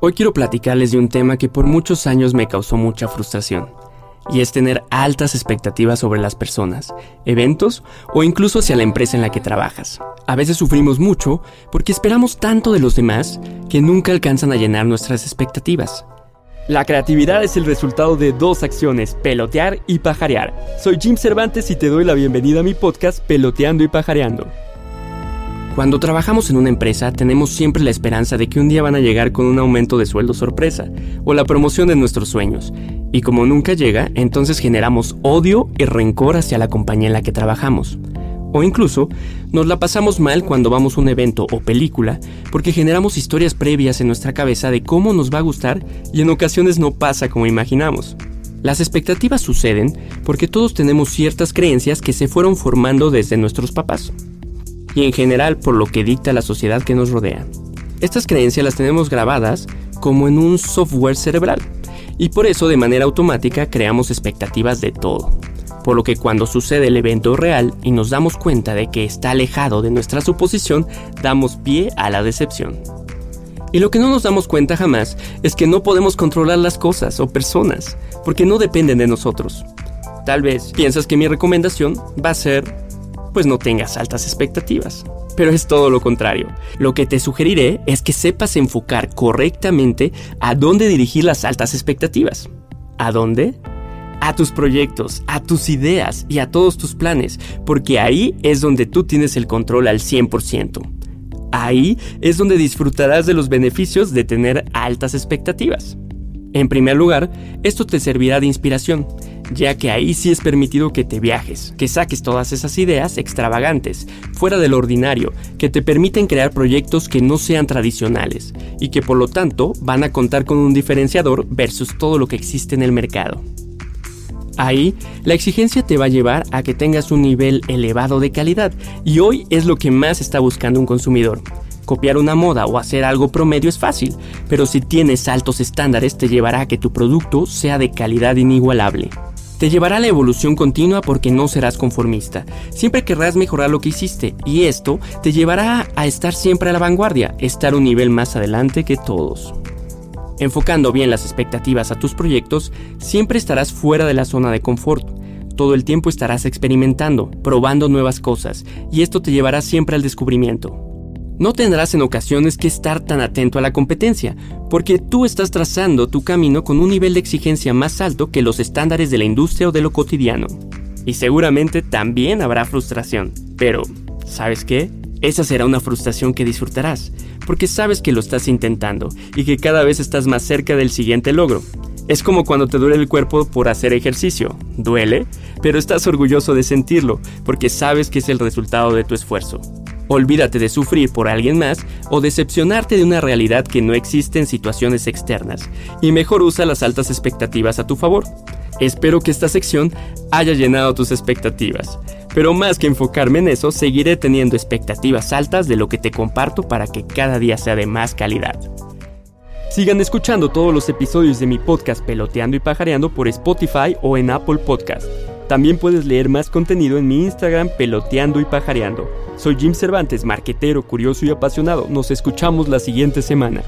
Hoy quiero platicarles de un tema que por muchos años me causó mucha frustración, y es tener altas expectativas sobre las personas, eventos o incluso hacia la empresa en la que trabajas. A veces sufrimos mucho porque esperamos tanto de los demás que nunca alcanzan a llenar nuestras expectativas. La creatividad es el resultado de dos acciones, pelotear y pajarear. Soy Jim Cervantes y te doy la bienvenida a mi podcast Peloteando y Pajareando. Cuando trabajamos en una empresa tenemos siempre la esperanza de que un día van a llegar con un aumento de sueldo sorpresa o la promoción de nuestros sueños. Y como nunca llega, entonces generamos odio y rencor hacia la compañía en la que trabajamos. O incluso nos la pasamos mal cuando vamos a un evento o película porque generamos historias previas en nuestra cabeza de cómo nos va a gustar y en ocasiones no pasa como imaginamos. Las expectativas suceden porque todos tenemos ciertas creencias que se fueron formando desde nuestros papás y en general por lo que dicta la sociedad que nos rodea. Estas creencias las tenemos grabadas como en un software cerebral y por eso de manera automática creamos expectativas de todo. Por lo que cuando sucede el evento real y nos damos cuenta de que está alejado de nuestra suposición, damos pie a la decepción. Y lo que no nos damos cuenta jamás es que no podemos controlar las cosas o personas, porque no dependen de nosotros. Tal vez piensas que mi recomendación va a ser pues no tengas altas expectativas. Pero es todo lo contrario. Lo que te sugeriré es que sepas enfocar correctamente a dónde dirigir las altas expectativas. ¿A dónde? A tus proyectos, a tus ideas y a todos tus planes, porque ahí es donde tú tienes el control al 100%. Ahí es donde disfrutarás de los beneficios de tener altas expectativas. En primer lugar, esto te servirá de inspiración ya que ahí sí es permitido que te viajes, que saques todas esas ideas extravagantes, fuera del ordinario, que te permiten crear proyectos que no sean tradicionales y que por lo tanto van a contar con un diferenciador versus todo lo que existe en el mercado. Ahí, la exigencia te va a llevar a que tengas un nivel elevado de calidad y hoy es lo que más está buscando un consumidor. Copiar una moda o hacer algo promedio es fácil, pero si tienes altos estándares te llevará a que tu producto sea de calidad inigualable. Te llevará a la evolución continua porque no serás conformista. Siempre querrás mejorar lo que hiciste y esto te llevará a estar siempre a la vanguardia, estar un nivel más adelante que todos. Enfocando bien las expectativas a tus proyectos, siempre estarás fuera de la zona de confort. Todo el tiempo estarás experimentando, probando nuevas cosas, y esto te llevará siempre al descubrimiento. No tendrás en ocasiones que estar tan atento a la competencia, porque tú estás trazando tu camino con un nivel de exigencia más alto que los estándares de la industria o de lo cotidiano. Y seguramente también habrá frustración, pero ¿sabes qué? Esa será una frustración que disfrutarás, porque sabes que lo estás intentando y que cada vez estás más cerca del siguiente logro. Es como cuando te duele el cuerpo por hacer ejercicio. Duele, pero estás orgulloso de sentirlo, porque sabes que es el resultado de tu esfuerzo. Olvídate de sufrir por alguien más o decepcionarte de una realidad que no existe en situaciones externas y mejor usa las altas expectativas a tu favor. Espero que esta sección haya llenado tus expectativas, pero más que enfocarme en eso, seguiré teniendo expectativas altas de lo que te comparto para que cada día sea de más calidad. Sigan escuchando todos los episodios de mi podcast Peloteando y Pajareando por Spotify o en Apple Podcast. También puedes leer más contenido en mi Instagram Peloteando y Pajareando. Soy Jim Cervantes, marquetero, curioso y apasionado. Nos escuchamos la siguiente semana.